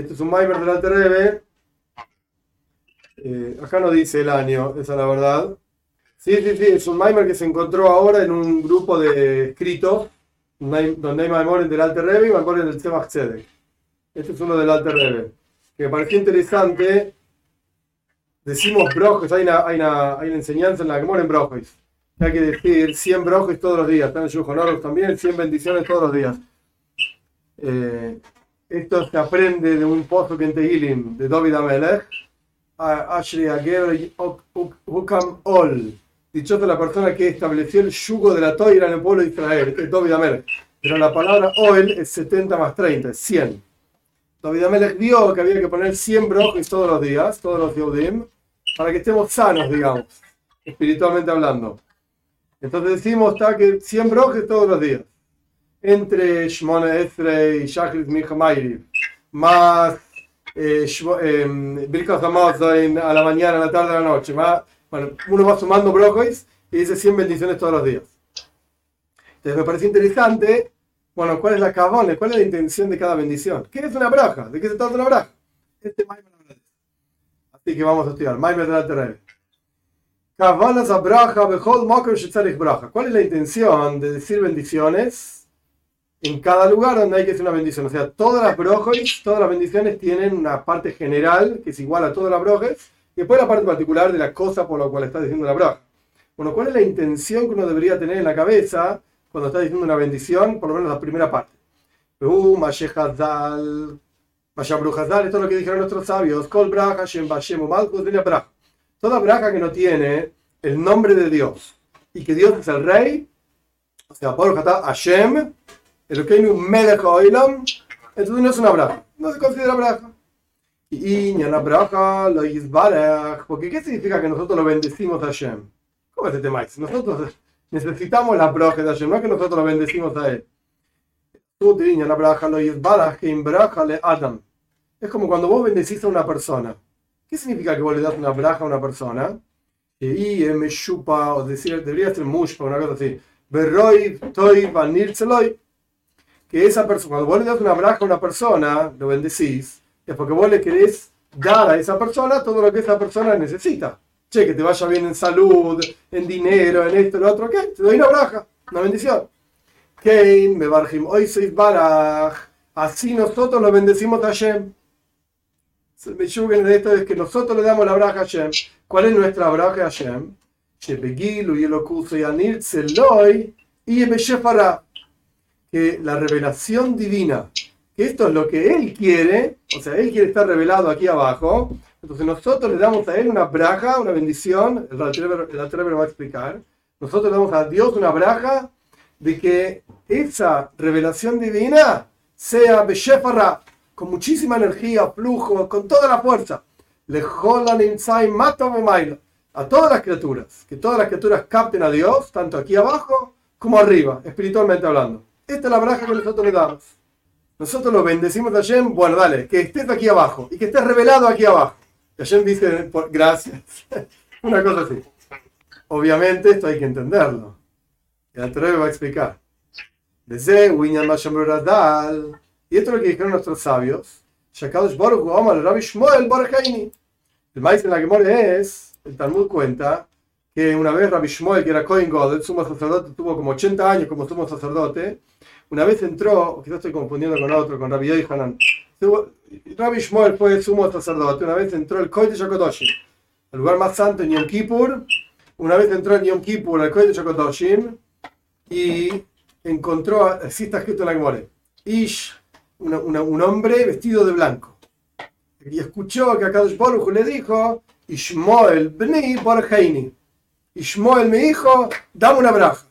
este es un Maimer del Alter. Eh, acá no dice el año, esa es la verdad. Sí, sí, sí, es un Maimer que se encontró ahora en un grupo de escritos donde hay Maimoren del Alter Rebbe y Maimoren del Tzemach Tzedek. Este es uno del Alter Rebbe. Que me pareció interesante. Decimos brojes, hay una, hay, una, hay una enseñanza en la que mueren brojes. Hay que decir 100 brojes todos los días. Están en Yuhonoros también, 100 bendiciones todos los días. Eh, esto se aprende de un pozo que en Tehilim de David Amelech. Ashri Ager Hukam Ol. Dichosa la persona que estableció el yugo de la toira en el pueblo de Israel, es David Amelech. Pero la palabra Oel es 70 más 30, es 100. David Amelech vio que había que poner 100 brojes todos los días, todos los Yehudim, para que estemos sanos, digamos, espiritualmente hablando. Entonces decimos que 100 brojes todos los días entre Shmona Esre y Shachrit Mijamayri, más eh, eh, a la mañana, a la tarde, a la noche, más, bueno, uno va sumando brócolis y dice 100 bendiciones todos los días. Entonces me parece interesante, bueno, ¿cuál es la cabona? ¿Cuál es la intención de cada bendición? ¿Qué es una braja? ¿De qué se trata una braja? Este Maimer Así que vamos a estudiar. Maimer de la Terrebe. ¿Cuál es la intención de decir bendiciones? En cada lugar donde hay que hacer una bendición. O sea, todas las brojes, todas las bendiciones tienen una parte general que es igual a todas las brojes, y después la parte particular de la cosa por la cual está diciendo la broja. Bueno, ¿cuál es la intención que uno debería tener en la cabeza cuando está diciendo una bendición? Por lo menos la primera parte. Esto es lo que dijeron nuestros sabios. Braja. Toda braja que no tiene el nombre de Dios y que Dios es el rey, o sea, por Hashem, Elokeinu Melech Oilam, entonces no es una braja, no se considera braja. Y una braja lo yizbarech, porque ¿qué significa que nosotros lo bendecimos a Hashem? ¿Cómo es este maíz? Nosotros necesitamos la braja de Hashem, no es que nosotros lo bendecimos a él. Tú te la braja lo yizbarech, que braja le Adam. Es como cuando vos bendecís a una persona. ¿Qué significa que vos le das una braja a una persona? Y me chupa, o decir, debería ser mushpa, una cosa así. Berroy, toy, vanir, que esa persona, cuando vos le das una braja a una persona, lo bendecís, es porque vos le querés dar a esa persona todo lo que esa persona necesita. Che, que te vaya bien en salud, en dinero, en esto, en lo otro, ¿qué? Te doy una braja, una bendición. Kein, me barjim, hoy sois baraj. Así nosotros lo bendecimos a Hashem. Me yugen de esto es que nosotros le damos la braja a Hashem. ¿Cuál es nuestra braja a Hashem? Shebegilu y el y anir tzeloy y que la revelación divina, que esto es lo que Él quiere, o sea, Él quiere estar revelado aquí abajo, entonces nosotros le damos a Él una braja, una bendición, el Atrever va a explicar, nosotros le damos a Dios una braja de que esa revelación divina sea Beshefara, con muchísima energía, flujo, con toda la fuerza. Le a todas las criaturas, que todas las criaturas capten a Dios, tanto aquí abajo como arriba, espiritualmente hablando. Esta es la braja que nosotros le damos. Nosotros lo bendecimos a Hashem, bueno, dale, que estés aquí abajo y que estés revelado aquí abajo. Y Hashem dice, gracias. Una cosa así. Obviamente esto hay que entenderlo. Y el va a explicar. Desde Y esto es lo que dijeron nuestros sabios. El maíz en la muere es, el Talmud cuenta, que una vez Rabbi Shmuel, que era Cohen God, el sumo sacerdote, tuvo como 80 años como sumo sacerdote, una vez entró, quizás estoy confundiendo con otro, con Rabbi Yohanan, Rabbi Shmuel fue sumo sacerdote, una vez entró el Kodesh HaKodoshim, el lugar más santo en Yom Kippur, una vez entró en Yom Kippur el Kodesh HaKodoshim y encontró, así está escrito en la Gemore, Ish, un hombre vestido de blanco. Y escuchó que a Kadosh Baruch le dijo, Ishmael bni Barheini. Ishmael mi hijo, dame una braja.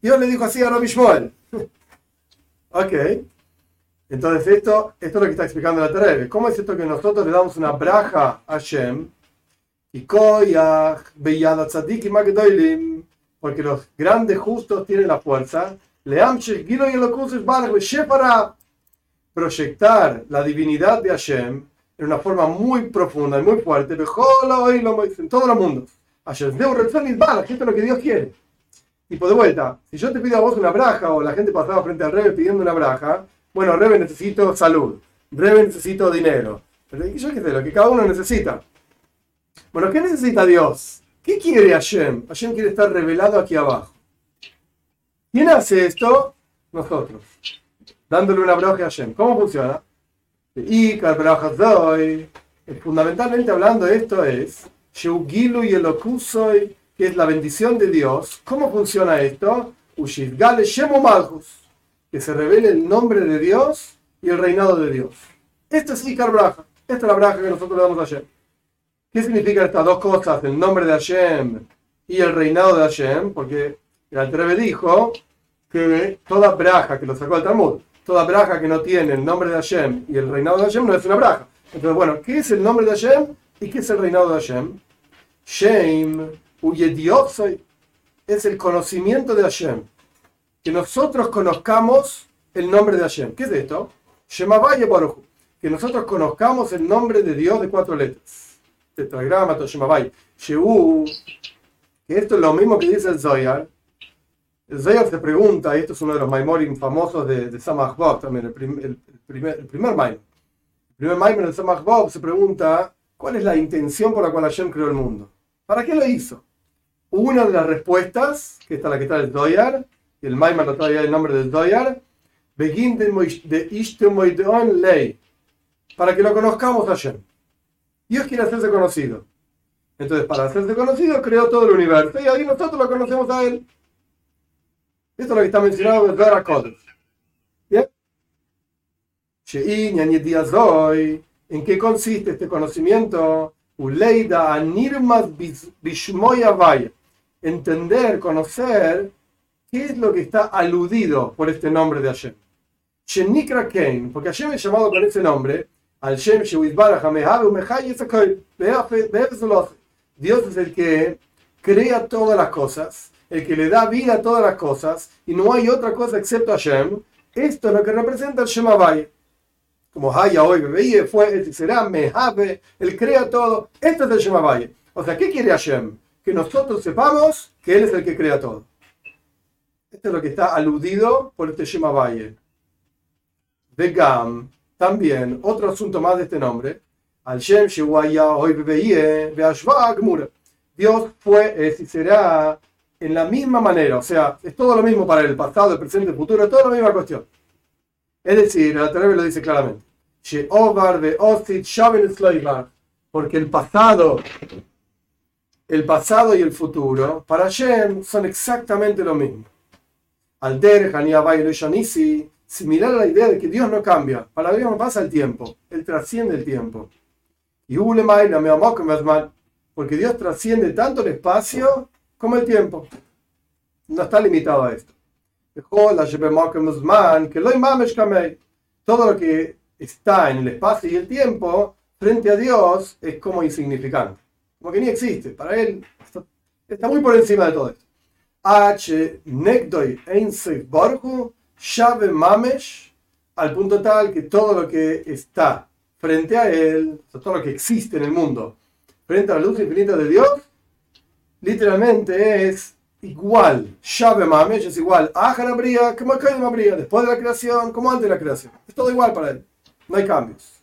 Dios le dijo así a Rabbi Ishmael. Ok. Entonces esto, esto es lo que está explicando la Terebe. ¿Cómo es esto que nosotros le damos una braja a Shem? Y porque los grandes justos tienen la fuerza. para proyectar la divinidad de Hashem en una forma muy profunda y muy fuerte en todo el mundo. Esto es lo que Dios quiere. Y por de vuelta, si yo te pido a vos una braja o la gente pasaba frente al Rebe pidiendo una braja, bueno, Rebe necesito salud. Rebe necesito dinero. Pero yo qué sé, lo que cada uno necesita. Bueno, ¿qué necesita Dios? ¿Qué quiere Hashem? Hashem quiere estar revelado aquí abajo. ¿Quién hace esto? Nosotros. Dándole una broja a Hashem. ¿Cómo funciona? Y fundamentalmente hablando esto es Sheugilu y Elokusoy, es la bendición de Dios. ¿Cómo funciona esto? Ushidgale Malchus, que se revele el nombre de Dios y el reinado de Dios. Esto es Ikar Braja. Esta es la braja que nosotros le damos a Hashem. ¿Qué significan estas dos cosas? El nombre de Hashem y el reinado de Hashem. Porque el Altrebe dijo que toda braja, que lo sacó el Talmud, toda braja que no tiene el nombre de Hashem y el reinado de Hashem no es una braja. Entonces, bueno, ¿qué es el nombre de Hashem y qué es el reinado de Hashem? Shem, es el conocimiento de Hashem. Que nosotros conozcamos el nombre de Hashem. ¿Qué es esto? Shemavaye Baruch que nosotros conozcamos el nombre de Dios de cuatro letras. Tetragrama, Toshemavai, Sheu, que esto es lo mismo que dice el Zoyar. El Zoyar se pregunta, y esto es uno de los Maimorim famosos de, de Samach Bob, también el, primer, el primer El primer Maimon de Samach Bob se pregunta, ¿cuál es la intención por la cual Hashem creó el mundo? ¿Para qué lo hizo? Una de las respuestas, que está la que está el Zoyar, y el Maimon lo trae el nombre del Zoyar, Begin de Ishtemoideon Ley para que lo conozcamos ayer. Dios quiere hacerse conocido. Entonces, para hacerse conocido, creó todo el universo y ahí nosotros lo conocemos a Él. Esto es lo que está mencionado en Vera Kodesh. ¿Bien? ¿En qué consiste este conocimiento? Uleida Anirmas Vaya. Entender, conocer qué es lo que está aludido por este nombre de Hashem. Shenikra Kain, porque Hashem es llamado con ese nombre al Shem Dios es el que crea todas las cosas, el que le da vida a todas las cosas, y no hay otra cosa excepto Hashem. Esto es lo que representa el Shemavai. Como Haya hoy bebé fue, será Mehave, él crea todo. Esto es el Shemavai. O sea, ¿qué quiere Hashem? Que nosotros sepamos que Él es el que crea todo. Esto es lo que está aludido por este Shemavai. Gam también, otro asunto más de este nombre, al Shem Dios fue, es y será en la misma manera, o sea, es todo lo mismo para el pasado, el presente, el futuro, es toda la misma cuestión. Es decir, el Terebe lo dice claramente. Porque el pasado, el pasado y el futuro, para Shem son exactamente lo mismo. Al Der, Shanisi, similar a la idea de que Dios no cambia. Para Dios no pasa el tiempo, Él trasciende el tiempo. Y porque Dios trasciende tanto el espacio como el tiempo. No está limitado a esto. Todo lo que está en el espacio y el tiempo, frente a Dios, es como insignificante. Como que ni existe. Para Él está, muy por encima de todo esto. H. Nekdoi Einsef Borgu llave Mamesh, al punto tal que todo lo que está frente a él, todo lo que existe en el mundo, frente a la luz infinita de Dios, literalmente es igual. llave Mamesh es igual a Hanabria Bria, después de la creación, como antes de la creación. Es todo igual para él. No hay cambios.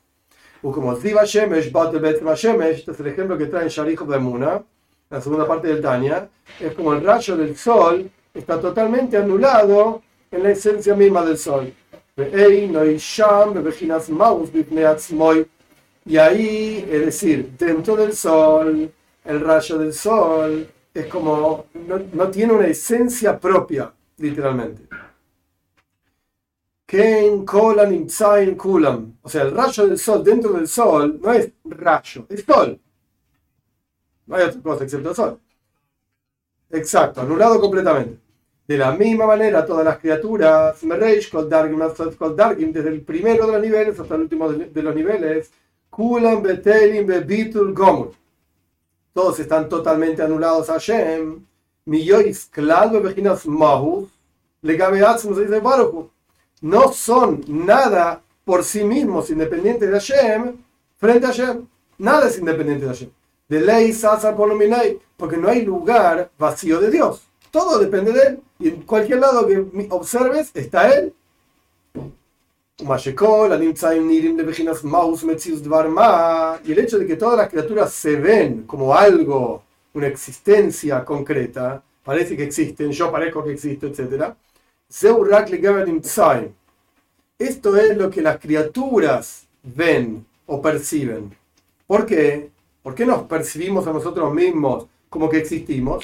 Shemesh, este es el ejemplo que trae en Sharich de Muna, la segunda parte del Tanya, es como el rayo del sol está totalmente anulado en la esencia misma del sol. Y ahí, es decir, dentro del sol, el rayo del sol es como, no, tiene una esencia propia, literalmente. Ken Kolan Kulam. O sea, el rayo del sol dentro del sol no es rayo, es sol. No hay otra cosa excepto el sol. Exacto, anulado completamente. De la misma manera, todas las criaturas, desde el primero de los niveles hasta el último de los niveles, Kulam, Betelim, Bebitul, Gomur. Todos están totalmente anulados a Hashem. Millois, Klal, Bejinas, Mahu, dice No son nada por sí mismos independientes de Hashem frente a Hashem. Nada es independiente de Hashem. De ley, Sasa, Polominei, porque no hay lugar vacío de Dios. Todo depende de él. Y en cualquier lado que observes está él. Y el hecho de que todas las criaturas se ven como algo, una existencia concreta, parece que existen, yo parezco que existo, etc. Esto es lo que las criaturas ven o perciben. ¿Por qué? ¿Por qué nos percibimos a nosotros mismos como que existimos?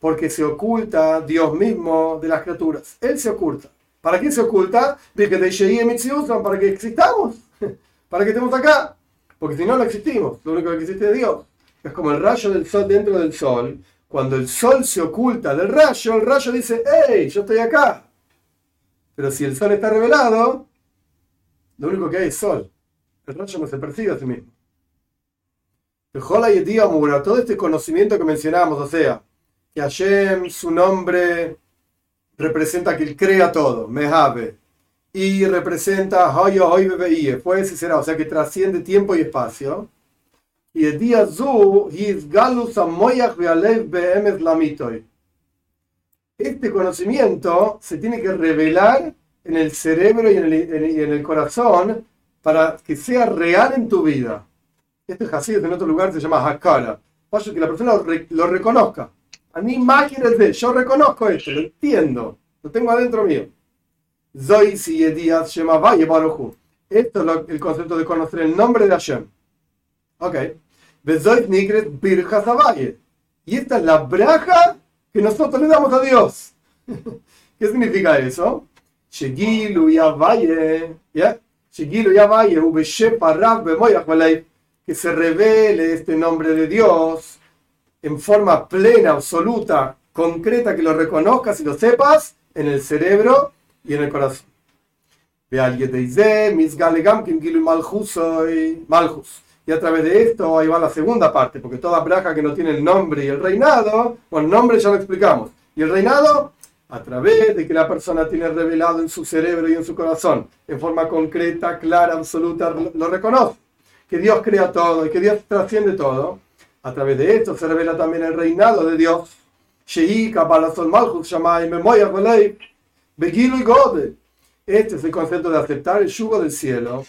Porque se oculta Dios mismo de las criaturas. Él se oculta. ¿Para qué se oculta? Para que existamos. Para que estemos acá. Porque si no, no existimos. Lo único que existe es Dios. Es como el rayo del sol dentro del sol. Cuando el sol se oculta del rayo, el rayo dice, ¡Hey! Yo estoy acá. Pero si el sol está revelado, lo único que hay es sol. El rayo no se percibe a sí mismo. Todo este conocimiento que mencionamos, o sea, que Hashem, su nombre, representa que él crea todo, Mehave, y representa Hoyo Hoy fue y será, o sea que trasciende tiempo y espacio. Este conocimiento se tiene que revelar en el cerebro y en el, corazón para que sea real en tu vida. Este Hasid en otro lugar se llama Hakara. Para que la persona lo, reconozca. A mí máquinas de, yo reconozco esto, lo entiendo, lo tengo adentro mío. Baruchu. Esto es el concepto de conocer el nombre de Hashem. Ok. Y esta es la braja que nosotros le damos a Dios. ¿Qué significa eso? que se revele este nombre de Dios en forma plena, absoluta, concreta, que lo reconozcas y lo sepas en el cerebro y en el corazón. Y a través de esto, ahí va la segunda parte, porque toda braja que no tiene el nombre y el reinado, bueno, el nombre ya lo explicamos. Y el reinado, a través de que la persona tiene revelado en su cerebro y en su corazón, en forma concreta, clara, absoluta, lo reconoce. Que Dios crea todo y que Dios trasciende todo. A través de esto se revela también el reinado de Dios. Este es el concepto de aceptar el yugo del cielo,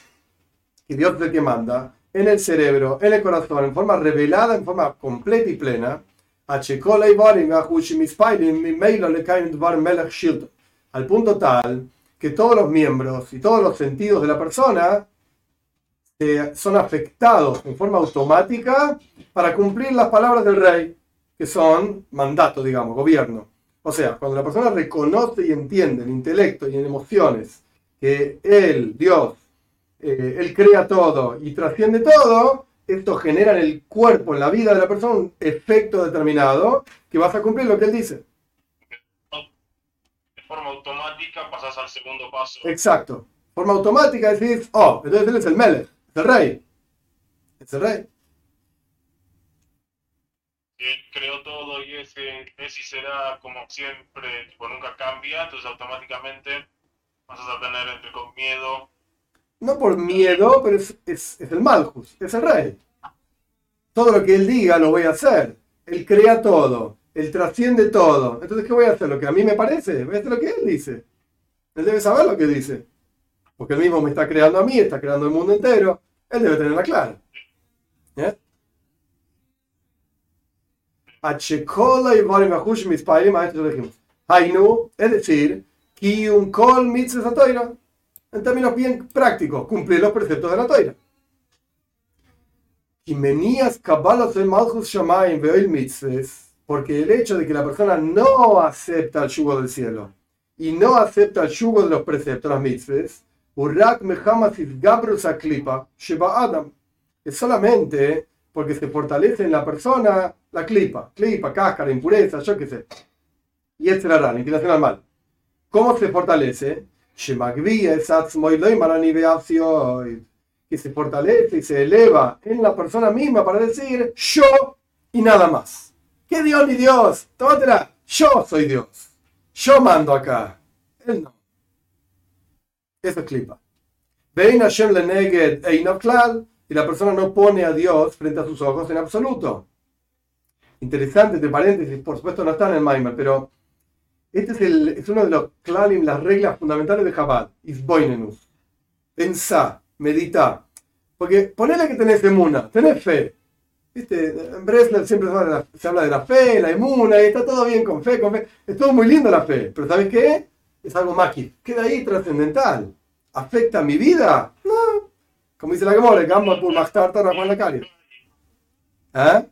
y Dios es el que manda, en el cerebro, en el corazón, en forma revelada, en forma completa y plena, al punto tal que todos los miembros y todos los sentidos de la persona eh, son afectados en forma automática para cumplir las palabras del rey, que son mandato, digamos, gobierno. O sea, cuando la persona reconoce y entiende en intelecto y en emociones que él, Dios, eh, él crea todo y trasciende todo, esto genera en el cuerpo, en la vida de la persona, un efecto determinado que vas a cumplir lo que él dice. De forma automática pasas al segundo paso. Exacto. De forma automática decís, oh, entonces él es el Melech, es el rey. Es el rey. Él creó todo y ese es y será como siempre, tipo, nunca cambia, entonces automáticamente pasas a tener entre con miedo no por miedo, pero es, el Malchus, es el rey. Todo lo que él diga lo voy a hacer. Él crea todo, él trasciende todo. Entonces, ¿qué voy a hacer? Lo que a mí me parece, voy a hacer lo que él dice. Él debe saber lo que dice. Porque él mismo me está creando a mí, está creando el mundo entero. Él debe tenerla clara. ¿Eh? Es decir, un kol mitzvah en términos bien prácticos, cumplir los preceptos de la toira. Porque el hecho de que la persona no acepta el yugo del cielo y no acepta el yugo de los preceptos, las mitzvahs, es solamente porque se fortalece en la persona la clipa, clipa, cáscara, impureza, yo qué sé. Y este era la inclinación al mal. ¿Cómo se fortalece? Que se fortalece y se eleva en la persona misma para decir yo y nada más. ¿Qué Dios ni Dios? Tómatela. Yo soy Dios. Yo mando acá. Él no. Eso es clipa. Vein Hashem le neged y la persona no pone a Dios frente a sus ojos en absoluto. Interesante, de paréntesis, por supuesto no está en el Maimer, pero Este es, el, uno de los klalim, las reglas fundamentales de Chabad. Isboinenus. Pensá, medita. Porque ponele que tenés emuna, tenés fe. ¿Viste? En Breslau siempre se habla de la fe, la emuna, y está todo bien con fe, con fe. Es todo muy lindo la fe, pero ¿sabes qué? Es algo mágico. Queda ahí trascendental. ¿Afecta mi vida? No. Como dice la Gemora, Gamba por Machtar Juan la calle. ¿Eh?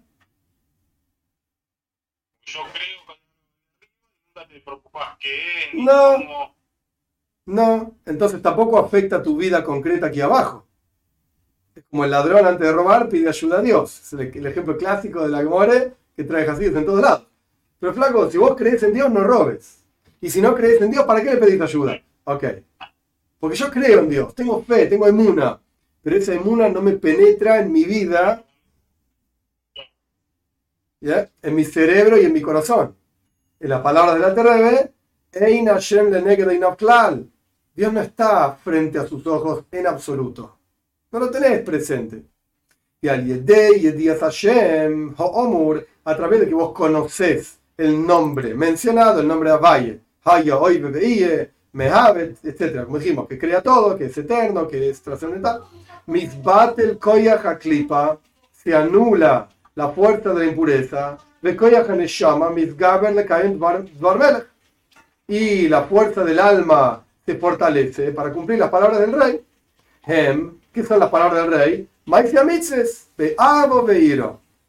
Yo creo preocupas qué no. No, entonces tampoco afecta tu vida concreta aquí abajo. Es como el ladrón antes de robar pide ayuda a Dios. Es el, ejemplo clásico de la Gemore que trae así en todos lados. Pero flaco, si vos crees en Dios, no robes. Y si no crees en Dios, ¿para qué le pedís ayuda? Ok. Porque yo creo en Dios, tengo fe, tengo emuna. Pero esa emuna no me penetra en mi vida, ¿ya? en mi cerebro y en mi corazón. En las palabras de la Terrebe, Ein Hashem le Dios no está frente a sus ojos en absoluto. No lo tenés presente. Y al Yedei Hashem Ho'omur, a través de que vos conocés el nombre mencionado, el nombre de Avaye, Haya Oy Bebeie, Mehavet, etc. Como dijimos, que crea todo, que es eterno, que es trascendental. Misbatel Koyach Aklipa, se anula la fuerza de la impureza. Le. Y la fuerza del alma se fortalece para cumplir las palabras del rey. Hem, ¿Qué son las palabras del rey?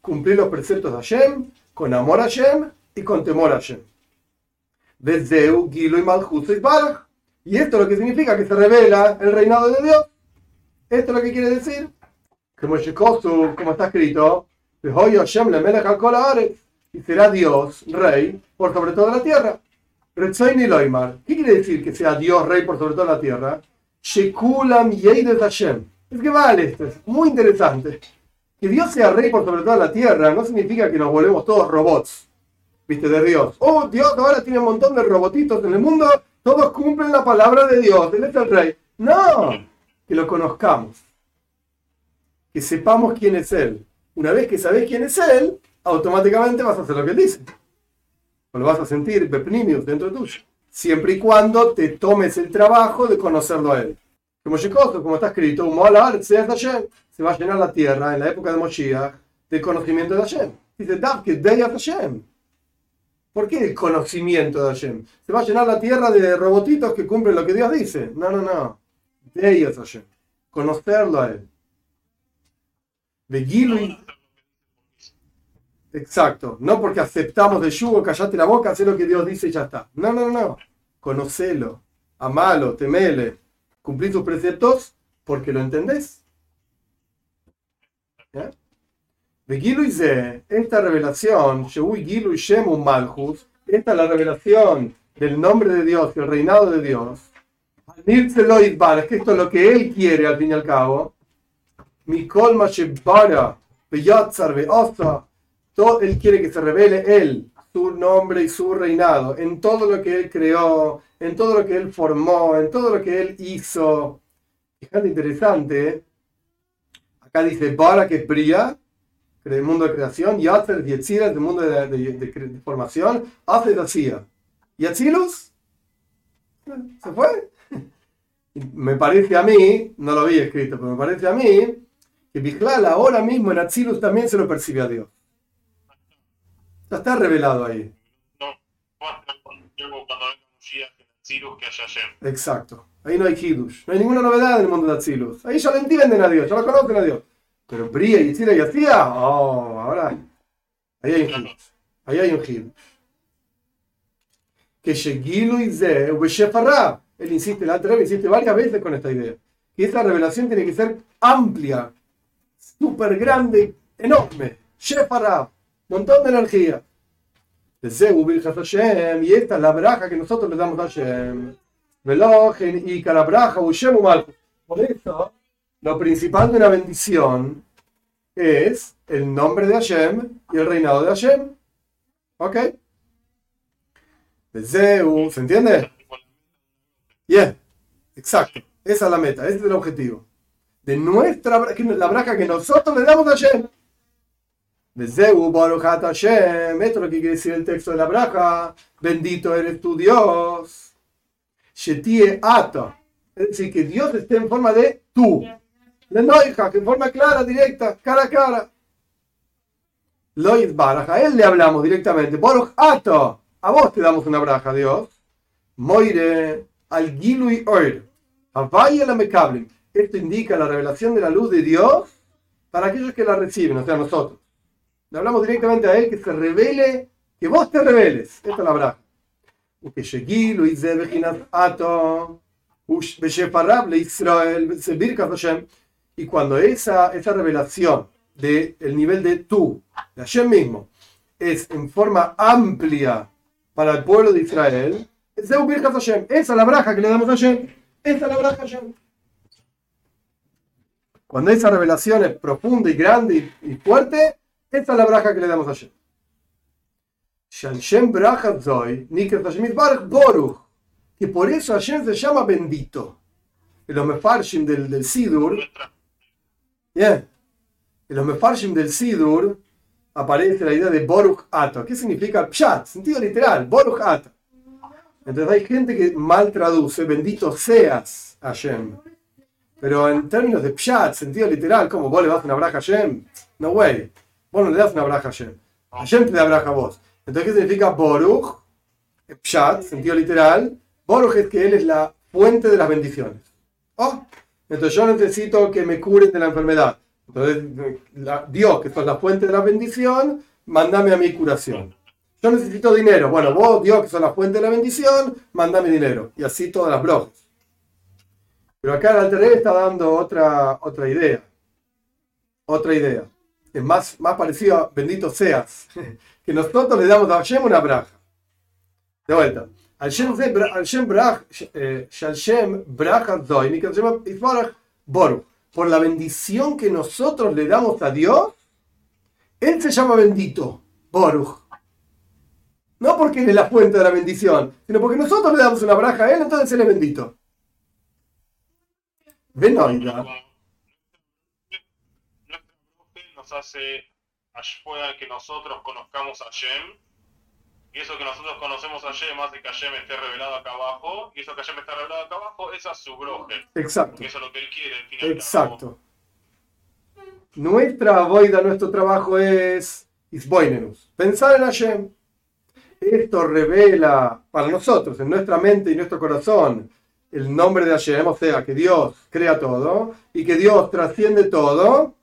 Cumplir los preceptos de Hashem, con amor a Hashem y con temor a Hashem. Vezeu, Gilo y Malchut Y esto es lo que significa que se revela el reinado de Dios. Esto es lo que quiere decir. Como como está escrito, y será Dios, rey, por sobre toda la tierra. ¿Qué quiere decir que sea Dios, rey, por sobre toda la tierra? Shekulam Hashem es que vale esto, es muy interesante. Que Dios sea rey por sobre toda la tierra no significa que nos volvemos todos robots, viste, de Dios. Oh, Dios ahora tiene un montón de robotitos en el mundo, todos cumplen la palabra de Dios, Él es el rey. No, que lo conozcamos, que sepamos quién es Él. Una vez que sabes quién es Él, automáticamente vas a hacer lo que Él dice. O lo vas a sentir Bepnimius dentro tuyo. Siempre y cuando te tomes el trabajo de conocerlo a Él. Como como está escrito, se va a llenar la tierra en la época de Moshiach del conocimiento de Hashem. Dice, de Hashem. ¿Por qué el conocimiento de Hashem? Se va a llenar la tierra de robotitos que cumplen lo que Dios dice. No, no, no. De Hashem. Conocerlo a Él. De Exacto. No porque aceptamos de yugo, callate la boca, hacer lo que Dios dice y ya está. No, no, no. Conocelo. Amalo, temele cumplir tus preceptos porque lo entendés. ¿Ya? esta revelación, esta es la revelación del nombre de Dios y el reinado de Dios. Es que esto es lo que él quiere al fin y al cabo. Todo él quiere que se revele él, su nombre y su reinado, en todo lo que él creó, en todo lo que él formó, en todo lo que él hizo. Fíjate interesante, acá dice para que Bria, del mundo de creación, y hace Yetzira, del mundo de, de, formación, hace hacía. ¿Y Atzilus? ¿Se fue? Me parece a mí, no lo había escrito, pero me parece a mí que Bijlal ahora mismo en Atzilus también se lo percibe a Dios está revelado ahí. No, Exacto. Ahí no hay Hidush. No hay ninguna novedad en el mundo de Atzilus. Ahí ya lo entienden a Dios, ya lo conocen a Dios. Pero Bria y Tzira y Hacía, oh, ahora. Ahí hay un Hidush. Ahí hay un Hidush. Que Shegilu y Ze, Él insiste, la otra insiste varias veces con esta idea. Que esta revelación tiene que ser amplia, súper grande, enorme. Shefarab montón de energía. Y esta es la braja que nosotros le damos a Hashem. y cada braja, Por eso, lo principal de una bendición es el nombre de Hashem y el reinado de Hashem. ¿Ok? ¿se entiende? Bien, exacto. Esa es la meta, ese es el objetivo. De nuestra la braja que nosotros le damos a Hashem. Vezeu Baruch Ata Hashem. Esto es lo que quiere decir el texto de la braja. Bendito eres tu Dios. Shetie Ata. Es decir, que Dios esté en forma de tú. Le noija, que en forma clara, directa, cara a cara. Loid Baraj, a él le hablamos directamente. Baruch Ata. A vos te damos una braja, Dios. Moire al Gilui Oir. Avaya la. Esto indica la revelación de la luz de Dios para aquellos que la reciben, o sea, nosotros. Le hablamos directamente a él que se revele, que vos te reveles. Esta es la braja. Y cuando esa, esa revelación del el nivel de tú, de Hashem mismo, es en forma amplia para el pueblo de Israel, esa es la braja que le damos a Hashem. Esa es la braja Hashem. Cuando esa revelación es profunda y grande y, fuerte, esa es la braja que le damos a Hashem. Shem braja zoy, boruch. Que por eso Hashem se llama bendito. En los del, del Sidur, bien, en los del Sidur aparece la idea de Boruch Ato. ¿Qué significa Pshat? Sentido literal, Boruch Ato. Entonces hay gente que mal traduce, bendito seas Hashem. Pero en términos de Pshat, sentido literal, como vos le das una braja a Hashem, no way. Vos no le das una braja a Hashem. Hashem te da braja a vos. Entonces, ¿qué significa Boruch? Pshat, sentido literal. Boruch es que Él es la fuente de las bendiciones. Oh, entonces yo necesito que me curen de la enfermedad. Entonces, Dios, que es la fuente de la bendición, mándame a mi curación. Yo necesito dinero. Bueno, vos, Dios, que sos la fuente de la bendición, mandame dinero. Y así todas las brojas. Pero acá el Alter está dando otra, otra idea. Otra idea. Es más, más parecido a bendito seas. Que nosotros le damos a Hashem una braja. De vuelta. Al Shem braja, doy, que se llama Boru. Por la bendición que nosotros le damos a Dios, Él se llama bendito. Boruch. No porque Él es la fuente de la bendición, sino porque nosotros le damos una braja a Él, entonces Él es bendito. Benoida. Nos hace que nosotros conozcamos a Shem. Y eso que nosotros conocemos a Shem hace que Shem esté revelado acá abajo. Y eso que Shem está revelado acá abajo, es a su broje. Exacto. eso es lo que él quiere. Exacto. Nuestra boida, nuestro trabajo es Isboinenus. Pensar en Hashem. Esto revela para nosotros, en nuestra mente y nuestro corazón, el nombre de Hashem, o sea, que Dios crea todo y que Dios trasciende todo.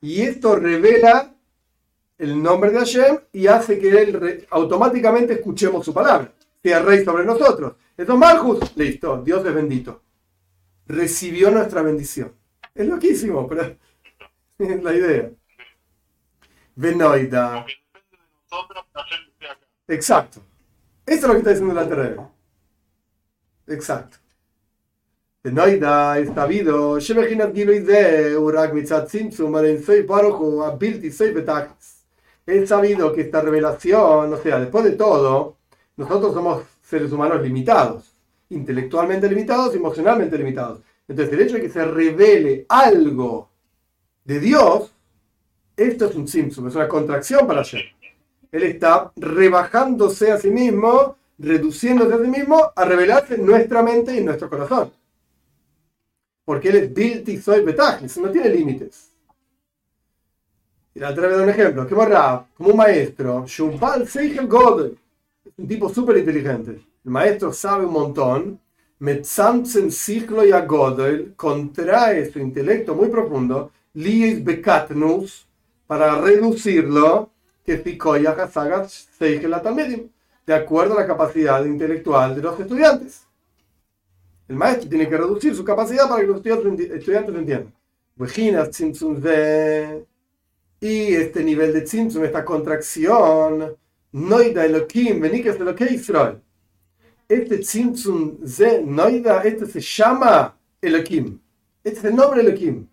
Y esto revela el nombre de Hashem y hace que él automáticamente escuchemos su palabra, sea rey sobre nosotros. Esto es Marcus, listo, Dios es bendito. Recibió nuestra bendición. Es loquísimo, pero es la idea. Venoida. Exacto. Eso es lo que está diciendo la terreno. Exacto. Noida es sabido, es sabido que esta revelación, o sea, después de todo, nosotros somos seres humanos limitados, intelectualmente limitados, emocionalmente limitados. Entonces, el hecho de que se revele algo de Dios, esto es un Simpson, es una contracción para Hashem. Él está rebajándose a sí mismo, reduciéndose a sí mismo a revelarse en nuestra mente y en nuestro corazón. Porque él es Bilti Soy Betajlis, no tiene límites. Y la otra vez un ejemplo, que como un maestro, Shumpal Seichel Godel, es un tipo súper inteligente. El maestro sabe un montón, Metzamtzen Sichlo y Godel contrae su intelecto muy profundo, Lies Bekatnus, para reducirlo de acuerdo a la capacidad intelectual de los estudiantes. El maestro tiene que reducir su capacidad para que los estudiantes entiendan. Y este nivel de tzimtzum, esta contracción, noida elokim, venikas lo Israel. Este tzimtzum ze noida, este se llama elokim. Este es el nombre elokim.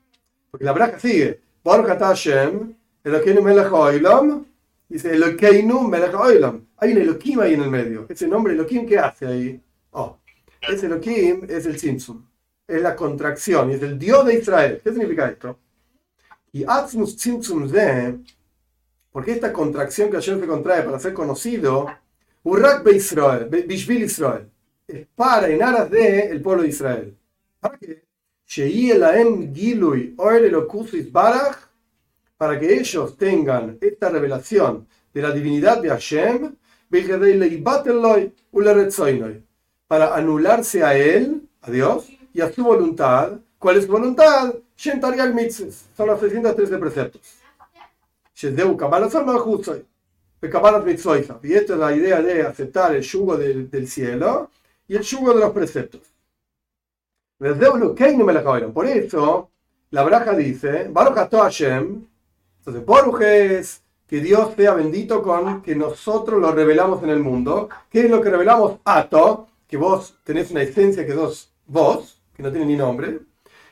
Porque la braja sigue. Baruch Hashem, elokim melech oilam, Dice Elokeinu Melech Oilam. Hay un Elohim ahí en el medio. Ese nombre Elohim, ¿qué hace ahí? Oh, ese Elohim es el Tzimtzum. Es la contracción. Es el Dios de Israel. ¿Qué significa esto? Y Atzmus Tzimtzum Ze, Porque esta contracción que Hashem se contrae para ser conocido, Urrak be Israel, Bishvil Israel, es para en aras de el pueblo de Israel. ¿Para qué? Para que ellos tengan esta revelación de la divinidad de Hashem, para anularse a él, a Dios, y a su voluntad. ¿Cuál es su voluntad? Son los 613 preceptos. Y esta es la idea de aceptar el yugo del, del cielo y el yugo de los preceptos. Por eso, la braja dice, Hashem, entonces Baruch es que Dios sea bendito con que nosotros lo revelamos en el mundo. ¿Qué es lo que revelamos? Ato, que vos tenés una esencia que sos vos, que no tiene ni nombre.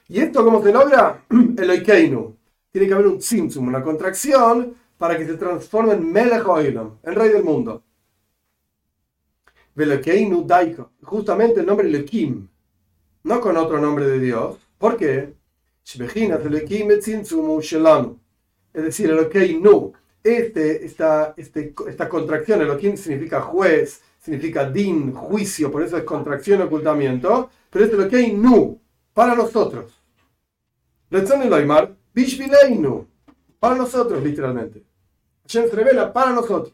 ¿Y esto cómo se logra? El Oikeinu. Tiene que haber un tzimtzum, una contracción, para que se transforme en Melech Oilam, el rey del mundo. Velokeinu Daiko. Justamente el nombre Lekim, no con otro nombre de Dios. ¿Por qué? Es decir, Elokeinu este, esta, este, esta contracción, Elohim significa juez, significa din, juicio, por eso es contracción, ocultamiento, pero es que nu, para nosotros. para nosotros, literalmente. Hashem se revela para nosotros.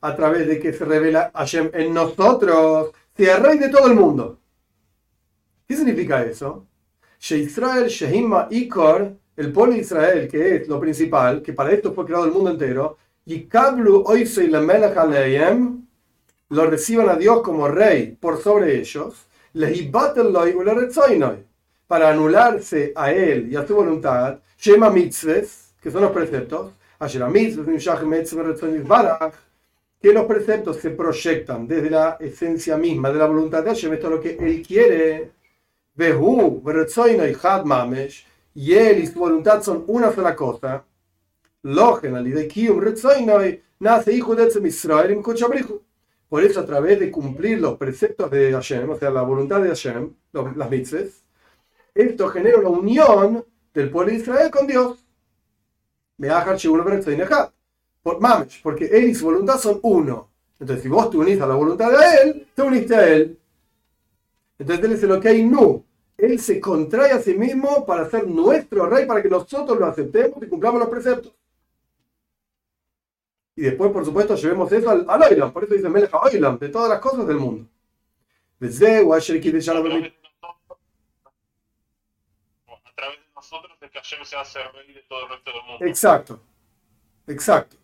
A través de que se revela Hashem en nosotros, sea rey de todo el mundo. ¿Qué significa eso? Israel Shehima Ikor el pueblo de Israel, que es lo principal, que para esto fue creado el mundo entero, y Kablu lo reciban a Dios como rey por sobre ellos, para anularse a él y a su voluntad, Shema mitzvahs, que son los preceptos, que los preceptos se proyectan desde la esencia misma de la voluntad de Hashem, esto es lo que él quiere. Y él y su voluntad son una sola cosa, nace hijo de Por eso, a través de cumplir los preceptos de Hashem, o sea, la voluntad de Hashem, las mitzvahs, esto genera una unión del pueblo de Israel con Dios. Por mamesh, porque él y su voluntad son uno. Entonces, si vos te unís a la voluntad de él, te uniste a él. Entonces, él es lo que hay no. Él se contrae a sí mismo para ser nuestro rey, para que nosotros lo aceptemos y cumplamos los preceptos. Y después, por supuesto, llevemos eso al, al Por eso dice Meleja Oilam, de todas las cosas del mundo. A través de nosotros es que Hashem se hace rey de todo el resto del mundo. Exacto. Exacto.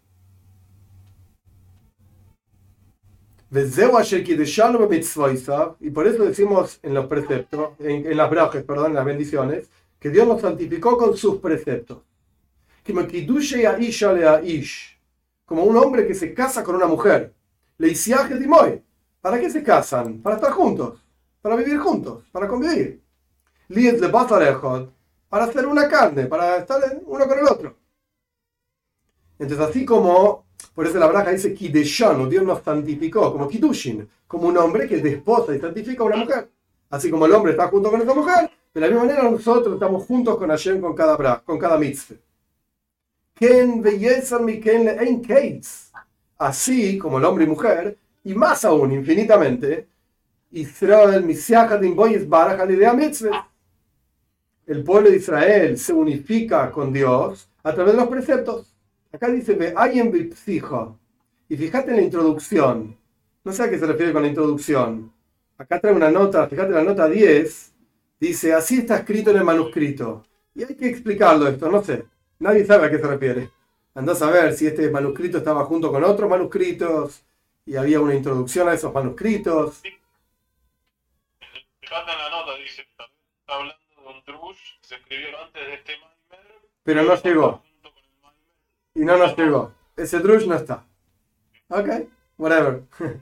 Y por eso decimos en los preceptos, en, las brajes, perdón, en las bendiciones, que Dios nos santificó con sus preceptos. Como un hombre que se casa con una mujer. Le moy ¿Para qué se casan? Para estar juntos, para vivir juntos, para convivir. Para hacer una carne, para estar uno con el otro. Entonces, así como por eso la braja dice Kideshanu, Dios nos santificó, como Kidushin, como un hombre que desposa y santifica a una mujer. Así como el hombre está junto con esa mujer, de la misma manera nosotros estamos juntos con Hashem con cada braja, con cada mitzvah. Así como el hombre y mujer, y más aún, infinitamente, Israel, el pueblo de Israel se unifica con Dios a través de los preceptos. Acá dice, hay en Y fíjate en la introducción. No sé a qué se refiere con la introducción. Acá trae una nota, fíjate la nota 10. Dice, así está escrito en el manuscrito. Y hay que explicarlo esto, no sé. Nadie sabe a qué se refiere. Andás a ver si este manuscrito estaba junto con otros manuscritos y había una introducción a esos manuscritos. En la nota, dice, está hablando de un trush se escribió antes de este Pero no llegó. Y no nos llegó. Ese drush no está. Ok, whatever.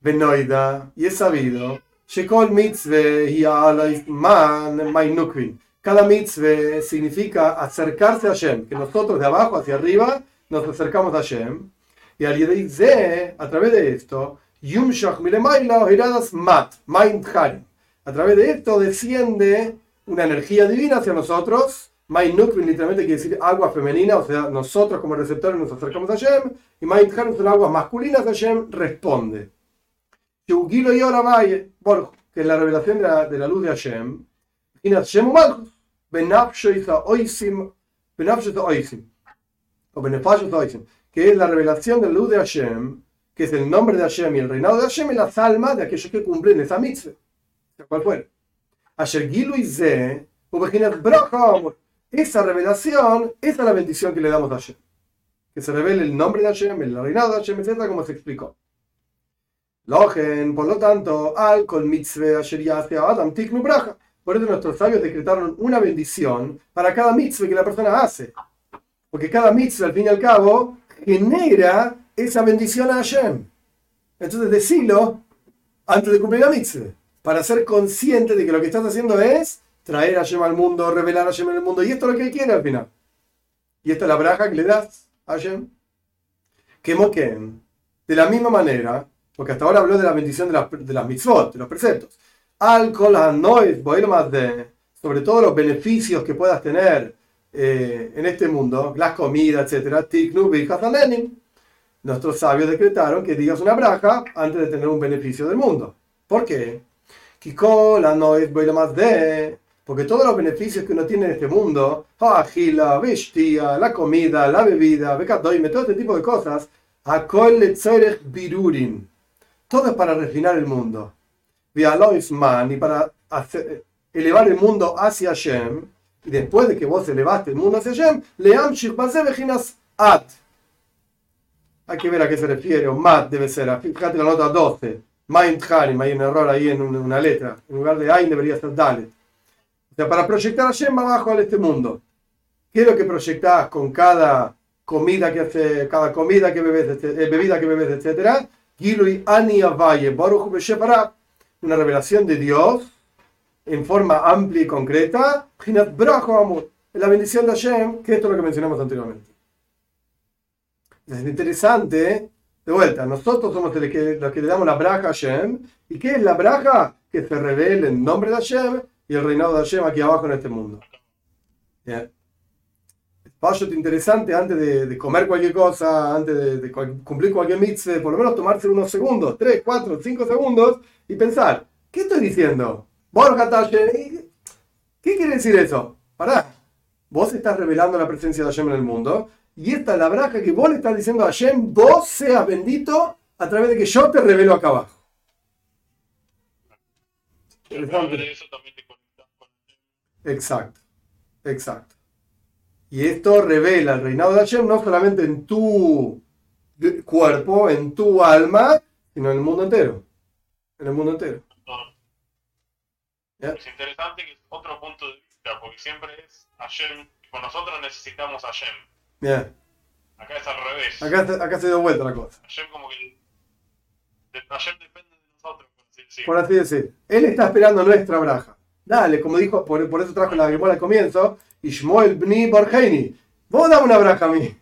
Benoida, y es sabido, Shekol mitzvah y man Cada mitzvah significa acercarse a Hashem, que nosotros de abajo hacia arriba nos acercamos a Hashem. Y al a través de esto, mat, A través de esto desciende una energía divina hacia nosotros. Main literalmente quiere decir agua femenina, o sea, nosotros como receptores nos acercamos a Hashem. Y Main son aguas masculinas, Hashem responde. Shugilo y ahora vaya, que es la revelación de la, de la luz de Hashem. Hashem Malchus. Benafsho y Oisim. Benafsho y Oisim. O Benefasho y Oisim. Que es la revelación de la luz de Hashem, que es el nombre de Hashem y el reinado de Hashem y las almas de aquellos que cumplen esa mitzvah. ¿Cuál fue? Asher Gilu y Ze, esa revelación, esa es la bendición que le damos a Hashem. Que se revele el nombre de Hashem, el reinado de Hashem, etc., como se explicó. Logen, por lo tanto, al kol mitzvah asher adam tiknu braja. Por eso nuestros sabios decretaron una bendición para cada mitzvah que la persona hace. Porque cada mitzvah, al fin y al cabo, genera esa bendición a Hashem. Entonces, decilo antes de cumplir la mitzvah. Para ser consciente de que lo que estás haciendo es traer a Hashem al mundo, revelar a Hashem en el mundo. Y esto es lo que él quiere al final. Y esta es la braja que le das a Hashem. Que moquen. De la misma manera porque hasta ahora habló de la bendición de, de las mitzvot, de los preceptos. Alcohol, nois, más de, sobre todo los beneficios que puedas tener eh, en este mundo, las comidas, etc. Tiknu, Nuestros sabios decretaron que digas una braja antes de tener un beneficio del mundo. ¿Por qué? más de porque todos los beneficios que uno tiene en este mundo, la vestia, la comida, la bebida, becadoime, todo este tipo de cosas, a birurin todo es para refinar el mundo. Y para elevar el mundo hacia Hashem. Y después de que vos elevaste el mundo hacia Hashem, leam at. Hay que ver a qué se refiere, o mat debe ser, fíjate la nota 12. Mind Harim, hay un error ahí en una letra. En lugar de Ain debería ser Dalet. O sea, para proyectar a Hashem abajo a este mundo. ¿Qué es lo que proyectás con cada comida que hace, cada comida que bebes, eh, bebida que bebes, etcétera? Gilui Ani Avaye, Baruch una revelación de Dios en forma amplia y concreta, la bendición de Hashem, que esto es lo que mencionamos anteriormente. Es interesante, de vuelta, nosotros somos los que, le damos la braja a Hashem, ¿y qué es la braja? Que se revele el nombre de Hashem y el reinado de Hashem aquí abajo en este mundo. Bien te interesante antes de, comer cualquier cosa, antes de, cumplir cualquier mitzvah, por lo menos tomarse unos segundos, 3, 4, 5 segundos y pensar, ¿qué estoy diciendo? ¿Qué quiere decir eso? Pará, vos estás revelando la presencia de Hashem en el mundo y esta es la braja que vos le estás diciendo a Hashem, vos seas bendito a través de que yo te revelo acá abajo. Exacto, exacto. Y esto revela el reinado de Hashem no solamente en tu cuerpo, en tu alma, sino en el mundo entero. En el mundo entero. Es interesante que es otro punto de vista, porque siempre es Hashem, con nosotros necesitamos Hashem. Bien. Acá es al revés. Acá, acá se dio vuelta la cosa. Hashem como que... Hashem depende de nosotros, por así decir. Por así decir. Él está esperando nuestra braja. Dale, como dijo, por, por eso trajo la Gemora al comienzo, Ishmoel Bni Borheini. Vos dame una braja a mí.